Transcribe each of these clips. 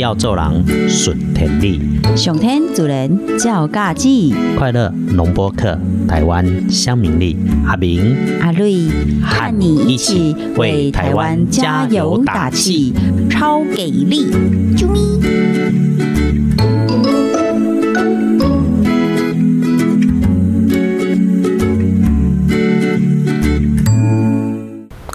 要做人顺天理，上天主人照家子，快乐农播客，台湾乡民力，阿明阿瑞和你一起为台湾加油打气，超给力！啾咪。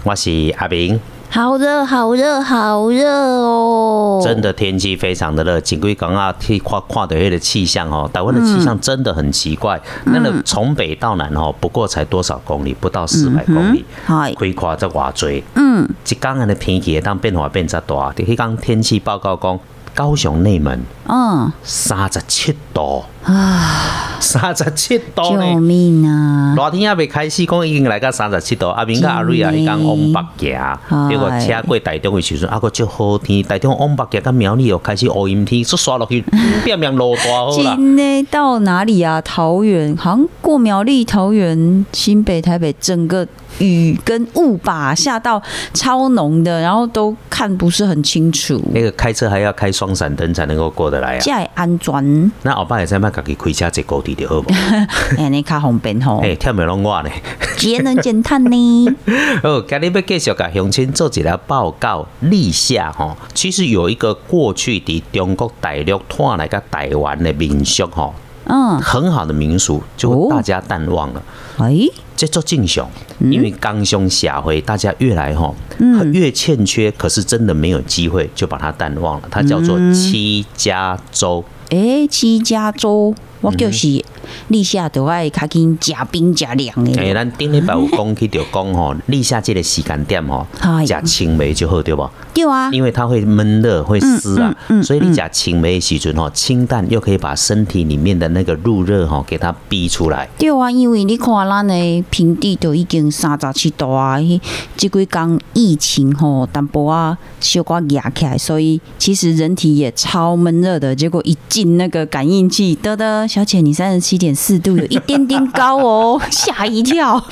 我是阿明。好热，好热，好热哦！真的天气非常的热，景贵港啊替跨跨的月的气象哦，台湾的气象真的很奇怪。那个从北到南哦，不过才多少公里，不到四百公里，嗨，亏跨在瓦追。嗯，一刚的天气当变化变则大，迄刚天气报告讲，高雄内门嗯三十七度，啊，三十七度救。命啊！热天还未开始，讲已經來到三十七度。阿明甲阿瑞啊，迄講往北行，結果車過台中的時陣，啊個足好天，台中往北行，甲苗栗又開始烏陰天，刷刷落去，變變落大好啦。今呢到哪里啊？桃園，好像過苗栗、桃園、新北、台北，整個雨跟雾吧下到超浓的，然后都看不是很清楚。那个开车还要开双闪灯才能够过得来啊。這樣安全，那後擺會使買家己开车坐高鐵就好不？哎，你較方便吼，嘿，忝袂拢我呢。节能减碳呢？哦，今日要继续甲乡亲做一个报告。立夏吼，其实有一个过去伫中国大陸拖來個台湾的民俗吼，嗯，很好的民俗，就哦大家淡忘了。哎，这做正常，因为刚凶社会，大家越来吼，嗯越欠缺，可是真的没有机会，就把它淡忘了。它叫做七家粥。哎，七家粥，我就是立夏都爱较紧食冰食凉诶、的。咱顶礼拜有讲起着讲吼，立夏这个时间点吼，哎食青梅就好对不？对啊，因为它会闷热，会湿啊，嗯嗯嗯所以你食青梅的时阵吼，清淡又可以把身体里面的那个入热吼给它逼出来。对啊，因为你看咱的平地都已经三十七度啊，迄即几工疫情吼，淡薄啊小可压起来，所以其实人体也超闷热的。结果一进那个感应器，得得，小姐你三十七点四度，有一点点高哦，吓一跳。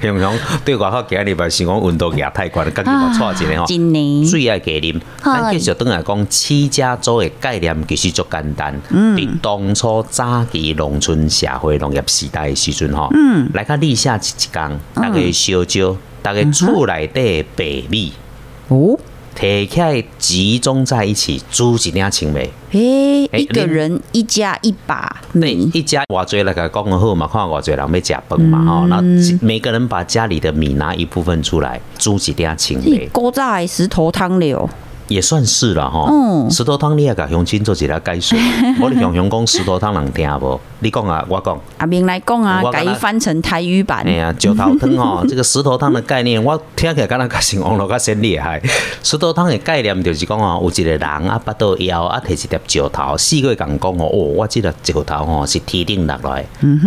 雄雄对外口今日拜是讲温度也太悬，家己无错一个吼。真呢，水爱加啉。咱继续等来讲七家粥的概念，其实足简单。嗯，当初早期农村社会农业时代的时阵吼，嗯，来较立夏一一工，大家烧椒，大家厝内底的白米。哦，摕起来集中在一起，煮一领青梅。诶、哎一个人一家一把对，米，一家偌侪来个讲好嘛，看偌侪人要食饭嘛吼，那每个人把家里的米拿一部分出来，煮一领青梅。古早的石头汤了。也算是啦吼。嗯石头汤你也甲乡亲做一下解说，我哋雄雄讲石头汤人听无？你讲啊，我讲。阿明来讲啊我，改翻成台语版哎。呀，石头汤吼，这个石头汤的概念，我听起来敢若较像网络较先厉害。石头汤的概念就是讲哦，有一个人啊，巴肚枵啊，摕一粒石头，四个人讲哦，哦，我这粒石头吼是天顶落来，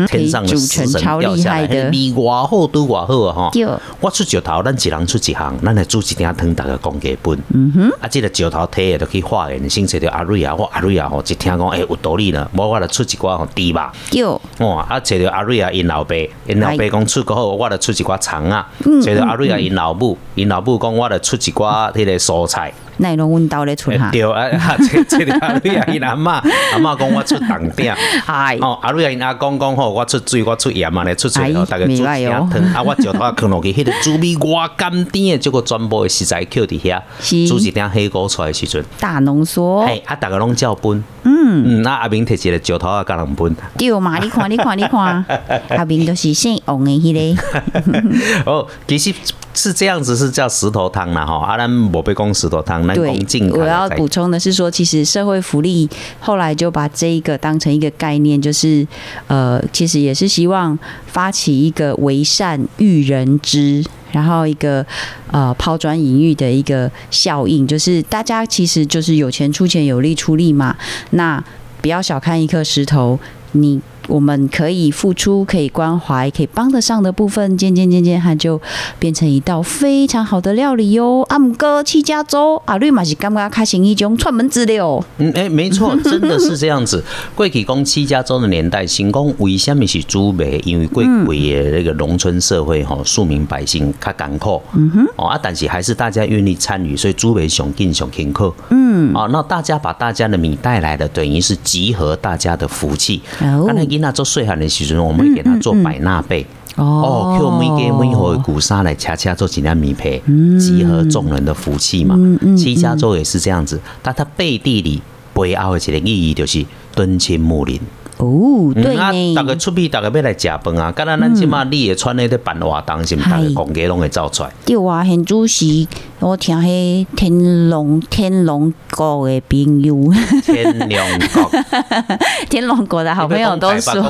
天上的死神掉下来，可以煮成超厉害的味偌好，拄偌好啊吼。我出石头，咱一人出一项，咱来煮一鼎汤，大家讲价本。嗯哼，啊，这个石头摕下就去化验，先找着阿瑞啊，我阿瑞啊吼，一听讲，诶、有道理呢，无我就出一寡吼猪肉。有，哦，啊，找着阿瑞啊，因老爸，因老爸讲出个好，我就出一寡葱啊。嗯找着阿瑞啊，因老母，因老母讲，我就出一寡迄个蔬菜。那拢阮兜咧出哈。对啊，啊，这这个阿瑞啊，因阿嬷，阿嬷讲我出糖饼。哎，哦，阿瑞啊，因阿公讲吼，我出水，我出盐嘛，咧出出哎吼，大家煮汤，啊，我石头啊放落去，迄个滋味偌甘甜的，结果全部的食材扣伫遐，是煮一鼎黑锅出来的时阵，大浓缩，嘿，啊，大家拢照分。嗯嗯，那阿明摕一个石头啊，甲人分。对嘛？你看，你看，你看，阿明都是姓王的迄个，哦，其实是这样子，是叫石头汤啦哈。阿兰我被讲石头汤，那对讲进。我要补充的是说，其实社会福利后来就把这一个当成一个概念，就是呃，其实也是希望发起一个为善育人之。然后一个呃抛砖引玉的一个效应，就是大家其实就是有钱出钱，有力出力嘛。那不不要小看一颗石头，你。我们可以付出、可以关怀、可以帮得上的部分，渐渐渐渐，它就变成一道非常好的料理哟。阿姆哥七家粥，阿瑞玛是刚刚开心一种串门子了。嗯，哎，没错，真的是这样子。贵体公七家粥的年代，行宫为什么是猪梅？因为贵贵的那个农村社会哈，庶民百姓较艰苦，嗯哼，哦啊，但是还是大家愿意参与，所以猪梅上进上勤苦，嗯，哦，那大家把大家的米带来的，等于是集合大家的福气。刚才那做细汉的时阵，我们会给他做百纳贝。哦，用每家每户的古沙来恰恰做几两米胚，集合众人的福气嘛。七家洲也是这样子，但它背地里背后的一个意义就是敦亲睦邻。哦，对呢，大家出去，大家要来食饭啊！刚才咱即马你也穿那个板袜，当心大家公家拢会走出来。对啊，很主席，我听迄天龙天龙国的朋友，天龙国，天龙国的好朋友都说，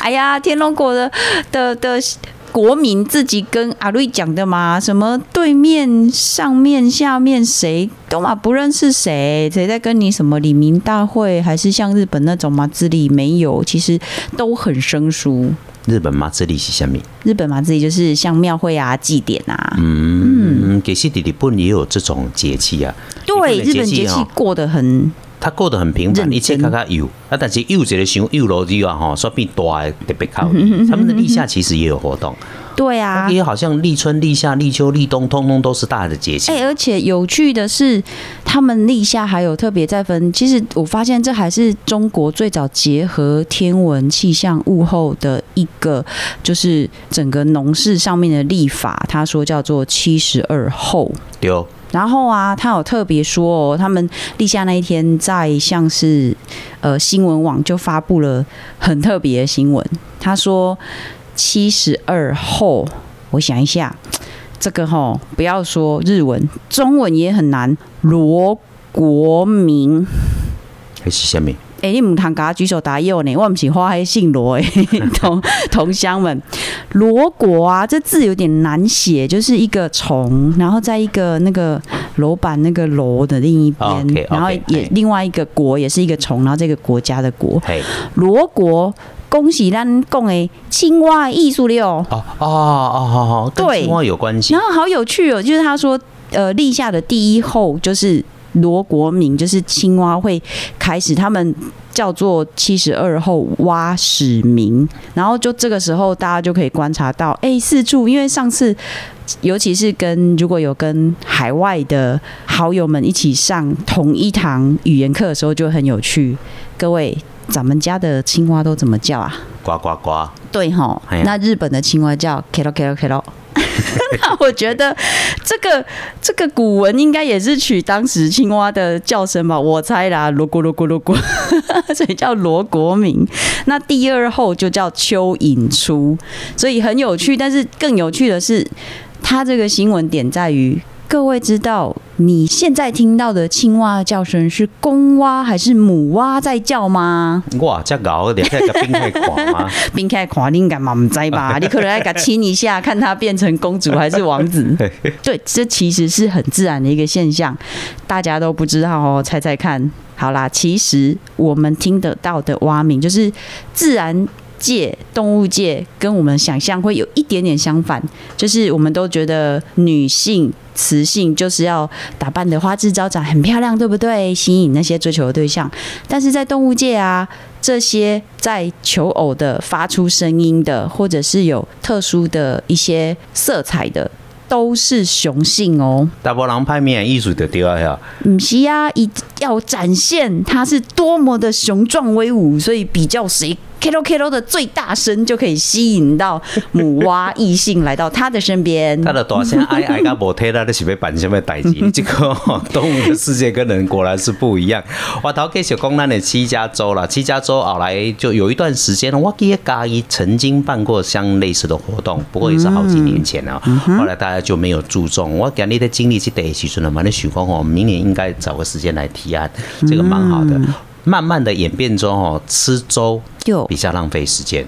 哎呀，天龙国的的的。国民自己跟阿瑞讲的嘛，什么对面、上面、下面谁都嘛不认识谁，谁在跟你什么李明大会，还是像日本那种嘛资历没有，其实都很生疏。日本嘛资历是什么？日本嘛资历就是像庙会啊、祭典啊。嗯，给西弟弟本也有这种节气啊。对，日本节气过得很。他过得很平凡，一切卡卡有啊，但是有这个想又楼梯啊，哈，说变大特别靠。他们的立夏其实也有活动，对啊，也好像立春、立夏、立秋、立冬，通通都是大的节气。哎，而且有趣的是，他们立夏还有特别在分。其实我发现这还是中国最早结合天文气象物候的一个，就是整个农事上面的历法。他说叫做七十二候。有。然后啊，他有特别说哦，他们立夏那一天，在像是呃新闻网就发布了很特别的新闻。他说七十二后，我想一下，这个哈不要说日文，中文也很难。罗国明还是什么？哎，你唔通甲举手答右呢？我唔是花黑姓罗诶，同同乡们，罗国啊，这字有点难写，就是一个虫，然后在一个那个楼板那个楼的另一边，然后也另外一个国也是一个虫，然后这个国家的国，罗国，恭喜咱讲诶青蛙艺术了哦哦哦哦，跟青蛙有关系。然后好有趣哦，就是他说，呃，立夏的第一后就是。罗国明就是青蛙会开始，他们叫做七十二后蛙始鸣，然后就这个时候大家就可以观察到，哎，四处，因为上次尤其是跟如果有跟海外的好友们一起上同一堂语言课的时候，就很有趣。各位，咱们家的青蛙都怎么叫啊？呱呱呱。对哈，那日本的青蛙叫 kilo kilo kilo。那我觉得这个这个古文应该也是取当时青蛙的叫声吧，我猜啦，罗咕罗咕罗咕，所以叫罗国明。那第二后就叫邱引初，所以很有趣。但是更有趣的是，他这个新闻点在于。各位知道你现在听到的青蛙的叫声是公蛙还是母蛙在叫吗？哇，这搞的，看个冰块狂吗？冰块狂，你敢嘛唔知吧？你可能要给亲一下，看它变成公主还是王子。对，这其实是很自然的一个现象，大家都不知道哦。猜猜看，好啦，其实我们听得到的蛙鸣就是自然。界动物界跟我们想象会有一点点相反，就是我们都觉得女性雌性就是要打扮的花枝招展、很漂亮，对不对？吸引那些追求的对象。但是在动物界啊，这些在求偶的、发出声音的，或者是有特殊的一些色彩的，都是雄性哦。大波浪派面艺术的第二呀，唔是啊，一要展现它是多么的雄壮威武，所以比较谁。K 喽 K 喽的最大声就可以吸引到母蛙异性来到他的身边。他的大声 哎哎个无听到你是被办什么代志？这个动物的世界跟人果然是不一样。我头继续讲咱的七家州啦，七家州后来就有一段时间我记得嘉义曾经办过相类似的活动，不过也是好几年前了。后来大家就没有注重。我讲你的经历是第一时阵了嘛？那许光哦，明年应该找个时间来提案，这个蛮好的。慢慢的演变中哦，吃粥比较浪费时间。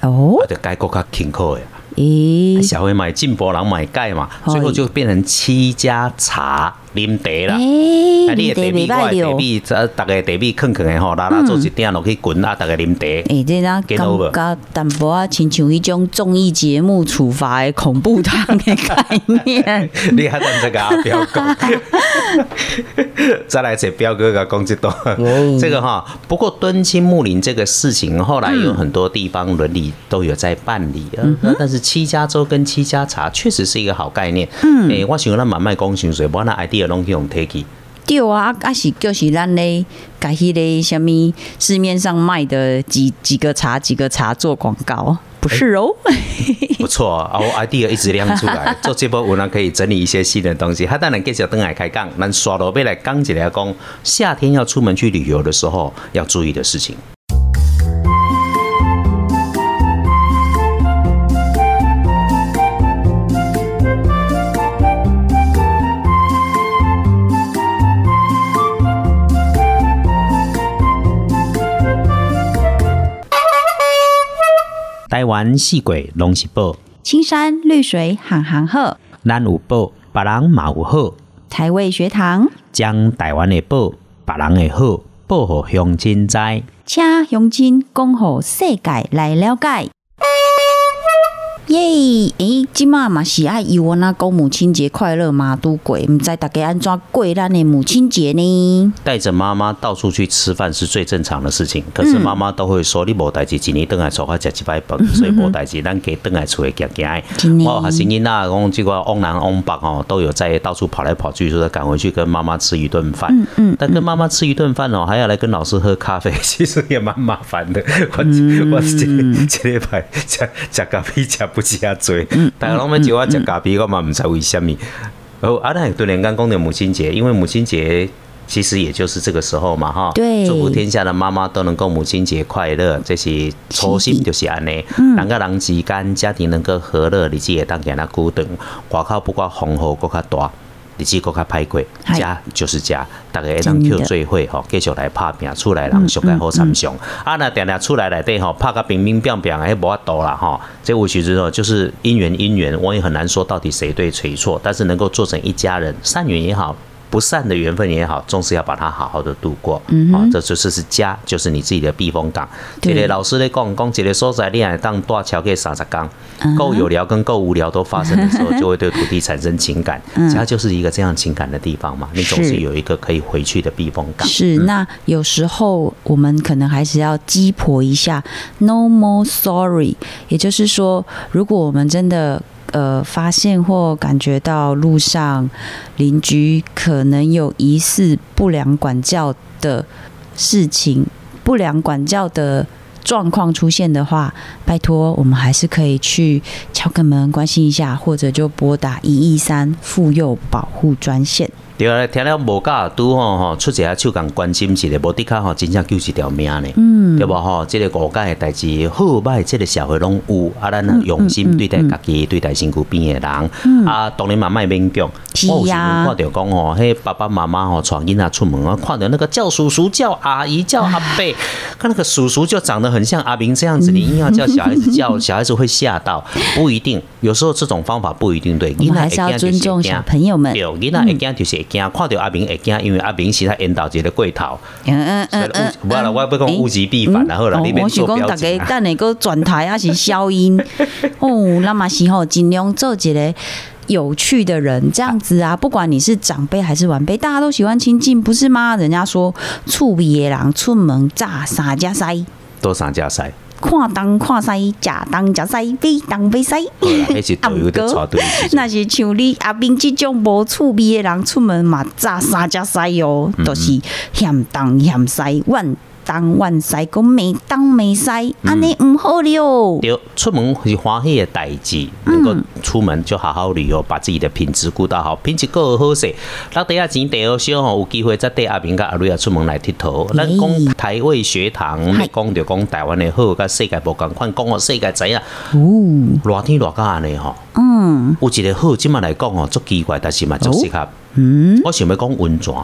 哦，就改过较勤苦呀。咦，小会买进博郎买钙嘛，最后就变成七家茶啉茶啦。诶，啊，你的茶米，我的茶了。米，这逐个茶米坑坑的吼，拉拉做一点落去滚啊，逐个啉茶。诶，这咱记到无感觉淡薄啊，亲像迄种综艺节目处罚的恐怖汤的概念。你还等这个阿彪讲，再来找彪哥给讲这段。这个哈，不过敦亲睦邻这个事情，后来有很多地方伦理都有在办理啊。但是七家粥跟七家茶确实是一个好概念。嗯，诶，我想咱慢慢讲薪水，我那 idea 拢去用 take。对啊，啊是就是咱咧，甲迄个什么市面上卖的几几个茶几个茶做广告，不是哦。不错啊，我 idea 一直亮出来，做这波我呢可以整理一些新的东西。他当然继续登来开讲，咱刷到要来讲起来讲，夏天要出门去旅游的时候要注意的事情。台湾四季拢是宝，青山绿水行行好，咱有宝，别人嘛有好。台味学堂，将台湾的宝，别人的好，报给乡亲知。请乡亲讲互世界来了解。耶！诶，即马嘛是爱伊我那讲母亲节快乐嘛，都过，毋知大家安怎过咱的母亲节呢？带着妈妈到处去吃饭是最正常的事情，可是妈妈都会说：“你无代志，一年等来坐我食一摆饭，所以无代志，咱加顿来厝里行行真的的。”我学生囡仔讲，这个往南往北哦，都有在到处跑来跑去，说赶回去跟妈妈吃一顿饭。嗯嗯。但跟妈妈吃一顿饭哦，还要来跟老师喝咖啡，其实也蛮麻烦的。我我这这礼拜食食咖啡食不食啊多，大家拢要叫我食咖啡，我嘛毋知为虾米。哦，啊，那对连刚讲的母亲节，因为母亲节其实也就是这个时候嘛，哈。对祝福天下的妈妈都能够母亲节快乐，这是初心就是安尼。人甲人之间家庭能够和乐，日子会当给他久长。外口不管风雨搁较大。日子更较歹过，嗨家就是家，大家会当真的 Q 做伙吼，继续来拍拼，厝内人上该好参详。啊，那定定厝内内底吼，拍个冰冰冰冰，迄无法度啦吼。这有时阵哦，就是因缘因缘，我也很难说到底谁对谁错，但是能够做成一家人，善缘也好。不善的缘分也好，总是要把它好好的度过。嗯，好、这就是是家，就是你自己的避风港。对一个老师咧讲，讲一个所在，你还当大桥给三十缸，够有聊跟够无聊都发生的时候，就会对土地产生情感。家就是一个这样情感的地方嘛，你总是是有一个可以回去的避风港。是，那有时候我们可能还是要鸡婆一下，no more sorry。也就是说，如果我们真的呃发现或感觉到路上邻居可能有疑似不良管教的事情、不良管教的状况出现的话，拜托我们还是可以去敲个门关心一下，或者就拨打一一三妇幼保护专线。对啊，听了无教拄吼吼，出一下手共关心一下，无的确吼，真正救一条命呢。嗯对无吼，即、个误解的代志，好歹即个社会拢有，啊，咱用心对待家己，对待身躯边的人，啊，当然嘛莫勉强。是我有时啊看到讲吼，迄爸爸妈妈吼带囡仔出门啊，看到那个叫叔叔、叫阿姨、叫阿伯，看那个叔叔就长得很像阿明这样子，你硬要叫小孩子叫，小孩子会吓到，不一定，有时候这种方法不一定对。我们还是要尊重小朋友们。对，囡仔会惊就是会惊，看到阿明会惊，因为阿明是他引导一个过头。嗯嗯嗯嗯，物无啦，我要讲物极必反啦，好啦，哦你别我是讲大。家等下个转台还是消音 哦，那么是吼尽量做一个有趣的人，这样子啊，不管你是长辈还是晚辈，大家都喜欢亲近，不是吗？人家说厝边的人出门炸三加塞，多三加赛，看东看西，食东食西，飞东飞西。好啦，迄是都有的带队时阵 那是像你阿斌即种无趣味的人出门嘛，炸三只西哦，嗯都、是嫌东嫌西，万东万西，讲没东没西，安尼毋好了。对，出门是欢喜的代志，嗯能够出门就好好旅游，把自己的品质顾到好，品质够好势。咱底下钱地好少吼，有机会再带阿明甲阿瑞啊出门来佚佗。咱讲台湾学堂，嗨讲着讲台湾的好，甲世界无共款，讲互世界知影。哦，热天热到安尼吼，嗯，有一个好，即马来讲吼，足奇怪，但是嘛足适合。嗯，我想要讲温泉，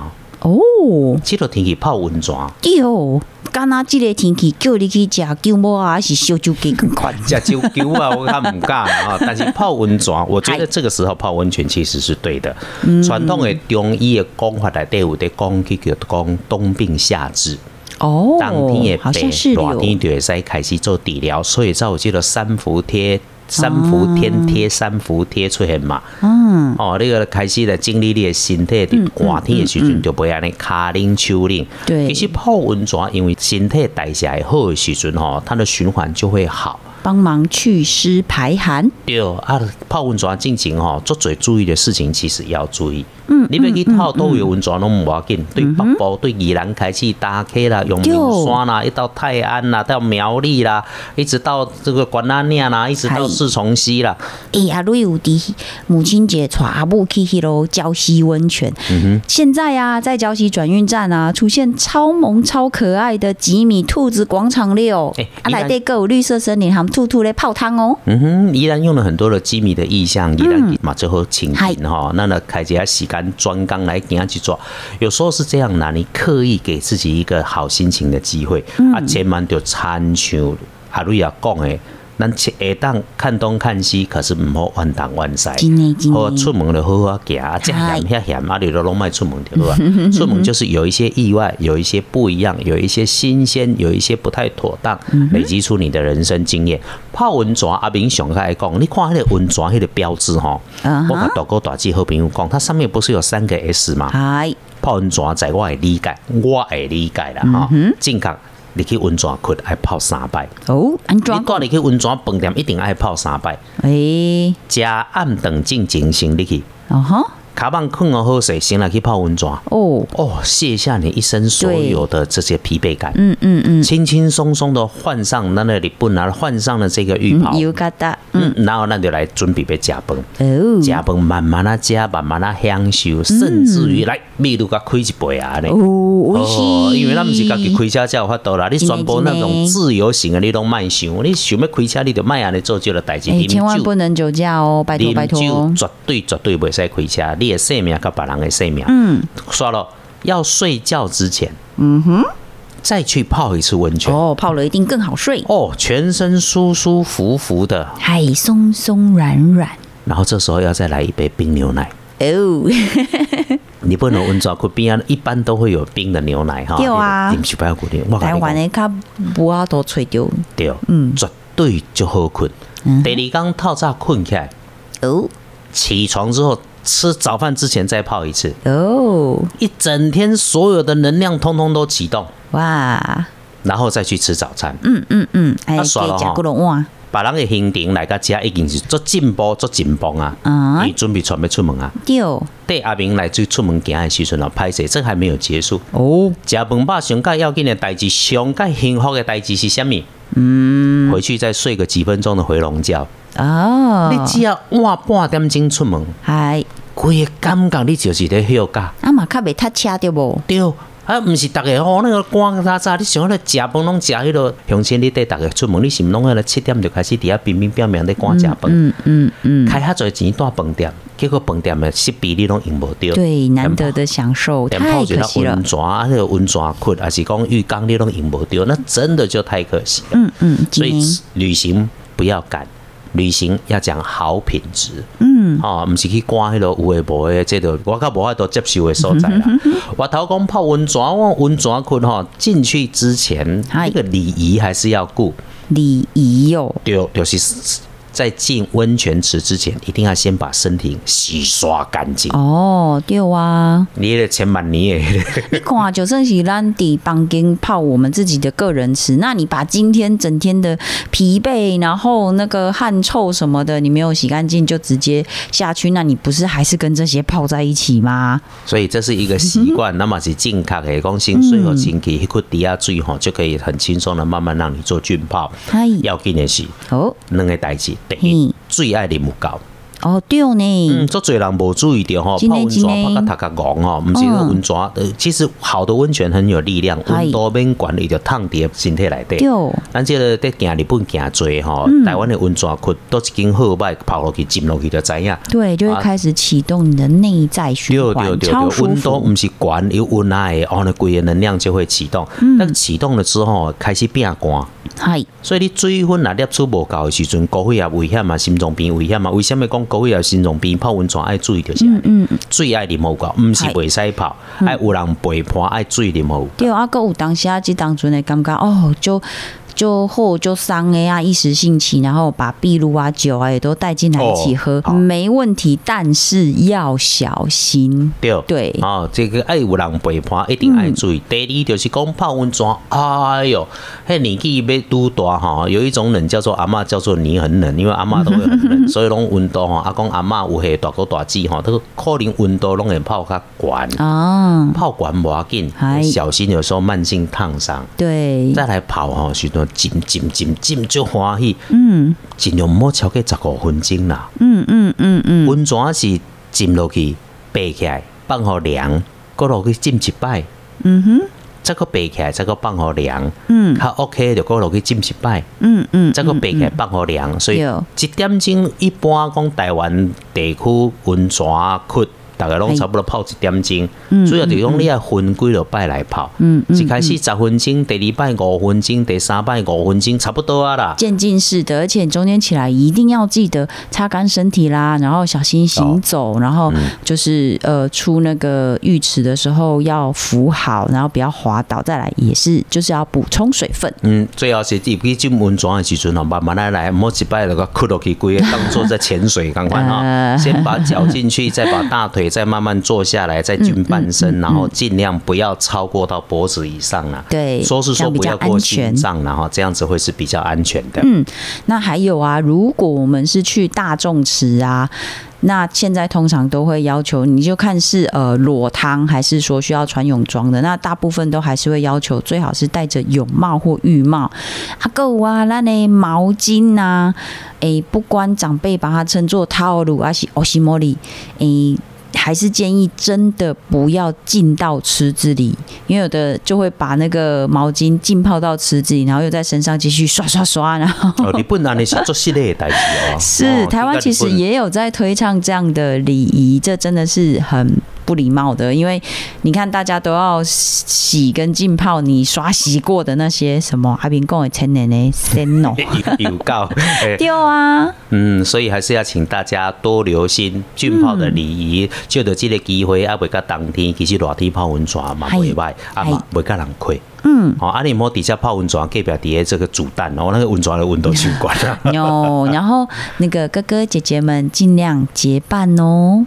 哦，即个天气泡温泉。哟，干那即个天气叫你去食酒母啊，还是烧酒鸡更快？食酒酒啊，我看唔敢啊。但是泡温泉，我觉得这个时候泡温泉其实是对的。传统的中医的讲法来对有的讲，去叫讲冬病夏治。哦，当天的好像是热天就会使开始做治疗，所以在我记得三伏贴。三伏天贴、三伏贴出现嘛？嗯，哦，你个开始来经历你的身体伫寒天的时阵，就袂安尼骹冷手冷。对其实泡温泉，因为身体代谢会好的时阵吼，它的循环就会好。帮忙祛湿排寒。对啊，泡温泉进前吼，做最注意的事情其实要注意。嗯，你要去泡倒位温泉拢唔要紧，对北部、对宜兰开始打开啦，用名山啦，一到泰安啦，到苗栗啦，一直到这个关南念啦，一直到四重溪啦。哎、呀瑞有伫母亲节带阿母去迄落礁溪温泉。嗯现在啊，在礁溪转运站啊，出现超萌超可爱的吉米兔子广场六，哎啊，来对个有绿色森林，含兔兔咧泡汤哦。嗯哼，宜兰用了很多的吉米的意象，宜兰嘛最后请嗨。停哈，那那开一下时间专纲来给他去做，有时候是这样啦，你刻意给自己一个好心情的机会，啊，千万就参求阿瑞亚讲的。咱下当看东看西，可是唔好弯东弯西。好出门就好好行，啊，这嗨险遐险，啊，你都拢卖出门就好啊。出门就是有一些意外，有一些不一样，有一些新鲜，有一些不太妥当，累积出你的人生经验。泡温泉阿明上开讲，你看迄个温泉迄个标志吼，我甲大哥大姐好朋友讲，它上面不是有三个 S 吗？嗨，泡温泉在我的理解，我的理解啦哈，正确。你去温泉窟爱泡三摆，哦，安你装，带你去温泉饭店一定爱泡三摆，哎，食暗顿进精神你去。哦哈，卡棒困了好水，醒来去泡温泉，哦，哦，卸下你一身所有的这些疲惫感，嗯嗯嗯，轻轻松松的换上那那里不拿换上了这个浴袍，有疙瘩，嗯，然后咱就来准备要食饭，哦，食饭慢慢啊食，慢慢啊享受，甚至于来秘鲁甲开一杯啊呢。哦，因为咱毋是家己开车才有法度啦，你全部那种自由行的你拢莫想，你想要开车你就莫安尼做这个代志，哎，千万不能酒驾哦，拜托拜托，绝对绝对袂使开车，你的性命甲别人的性命。嗯，算了，要睡觉之前，嗯哼，再去泡一次温泉。哦，泡了一定更好睡，哦，全身舒舒服服的，嗨，松松软软，然后这时候要再来一杯冰牛奶。哦，你不能温泉库冰啊，一般都会有冰的牛奶哈。对啊你们去不要固定。台，湾的较无法度吹着，对，嗯绝对就好困。嗯第二天透早困起来，哦起床之后吃早饭之前再泡一次，哦，一整天所有的能量通通都启动，哇，然后再去吃早餐。嗯嗯嗯，哎，啊加食爽了吼。几落碗，别人的行程来到遮已经是做进步、做紧绷啊，啊。你准备准备出门啊。对，对阿明来最出门行的时阵哦，拍摄这还没有结束。哦，食饭饱上介要紧的代志，上介幸福的代志是啥物？嗯，回去再睡个几分钟的回笼觉。哦，你只要晚半点钟出门，嗨，规个感觉你就是咧休假。啊嘛较袂塞车对无？对，啊，毋是逐个吼那个赶早早，你想迄个食饭拢食迄落，乡亲你缀逐个出门，你是毋拢迄个七点就开始伫遐冰冰表面咧赶食饭，嗯嗯嗯，开遐侪钱带饭店，结果饭店的设备你拢用无着。对，难得的享受，泡一个可惜了温。泉啊，那个温泉窟，还是讲浴缸，你拢用无着，那真的就太可惜了。嗯嗯，所以旅行不要赶，旅行要讲好品质。嗯，哦，毋是去赶迄个有诶无诶，即个我较无法度接受诶所在啦。我头讲泡温泉，我温泉窟吼进去之前，嗨那个礼仪还是要顾。礼仪哦，对，就是在进温泉池之前，一定要先把身体洗刷干净。哦，对啊，你那个千万年诶，你看，就算是咱伫房间泡我们自己的个人池，那你把今天整天的疲惫，然后那个汗臭什么的，你没有洗干净就直接下去，那你不是还是跟这些泡在一起吗？所以这是一个习惯，那么是健康的。讲先水和清气，一个低压水吼，就可以很轻松的慢慢让你做菌泡。嗨，要紧的是哦，两个代志，第一最，爱啉有够，哦，对嗯，呢，足侪人无注意到吼，泡温泉泡到头壳戆吼，毋是那个嗯温泉。呃，其实好的温泉很有力量，温度免管伊就烫伫身体内底。对，咱即个伫行日本行侪吼，嗯台湾的温泉窟都一间好歹泡落去浸落去就知影。对，就会啊开始启动你的内在循对对环，对对，超舒温度服毋。是悬，有温爱的，哦，那规个能量就会启动。嗯但启动了之后，开始变寒。嗨，所以你水分若摄取无够的时阵，高血压危险啊，心脏病危险啊。为什么讲高血压、心脏病泡温泉爱注意就是？嗯嗯，水爱啉好够，毋是嗨袂使泡，爱有人陪伴，爱水啉好。对啊，个有当时啊即当阵的感觉哦，就就后就伤的啊，一时兴起，然后把秘鲁啊酒啊也都带进来一起喝，哦没问题，但是要小心。对对哦，这个爱有人陪伴，一定爱注意。第二就是讲泡温泉，哎哟，迄年纪要拄大吼，有一种冷叫做阿嬷叫做你很冷，因为阿嬷都会很冷，所以拢温度吼，阿公阿嬷有迄大哥大姐吼，这个可能温度拢会泡较悬。啊，泡悬无要紧，小心有时候慢性烫伤。对，再来泡吼，时阵浸浸浸浸就欢喜，嗯。尽量毋好超过十五分钟啦。嗯嗯嗯嗯，温泉是浸落去，爬起来放互凉，搁落去浸一摆，嗯哼，再搁爬起来，再搁放互凉，嗯。较 OK 就搁落去浸一摆，嗯嗯，再搁爬起来嗯放互凉。所以一点钟一般讲台湾地区温泉窟。大概拢差不多泡一點鐘，主要就是講你要分几落摆来泡，嗯嗯一开始十分钟，第二摆五分钟，第三摆五分钟，差不多啊啦。渐进式的，而且中间起来一定要记得擦干身体啦，然后小心行走，然后就是呃出那个浴池的时候要扶好，然后不要滑倒，再来也是就是要补充水分。嗯，最好是入去浸温泉的時陣吼，慢慢來來，唔好一擺就個屈落去，規個當做在潜水咁款哈。呃 先把脚进去，再把大腿再慢慢坐下来，再均半身，然后尽量不要超过到脖子以上啊。对，说是這樣比較說不要過安全心脏，然後這樣子会是比较安全的。嗯，那还有啊，如果我们是去大众池啊，那现在通常都会要求，你就看是呃裸汤还是说需要穿泳装的，那大部分都还是会要求最好是戴着泳帽或浴帽。啊，夠啊，那呢毛巾呐、啊，誒，不管长辈把它称作套路，還是歐西莫里，誒。還是建议真的不要浸到池子里，因为有的就会把那个毛巾浸泡到池子里，然后又在身上继续刷刷刷，然后哦，日本安尼是做系列的代志哦。是哦台湾其实也有在推倡这样的礼仪，这真的是很不礼貌的，因为你看大家都要洗跟浸泡，你刷洗过的那些什么阿平講的千年的鮮哦，有有夠。哎對啊，嗯，所以还是要请大家多留心浸泡的礼仪，借着这个机会，啊，袂甲冬天其实热天泡温泉嘛袂歹，啊嘛袂甲人亏。嗯，哦，啊你唔好底下泡温泉，隔壁底下这个煮蛋然后，那个温泉的温度去管啊。有，然后那个哥哥姐姐们尽量结伴哦。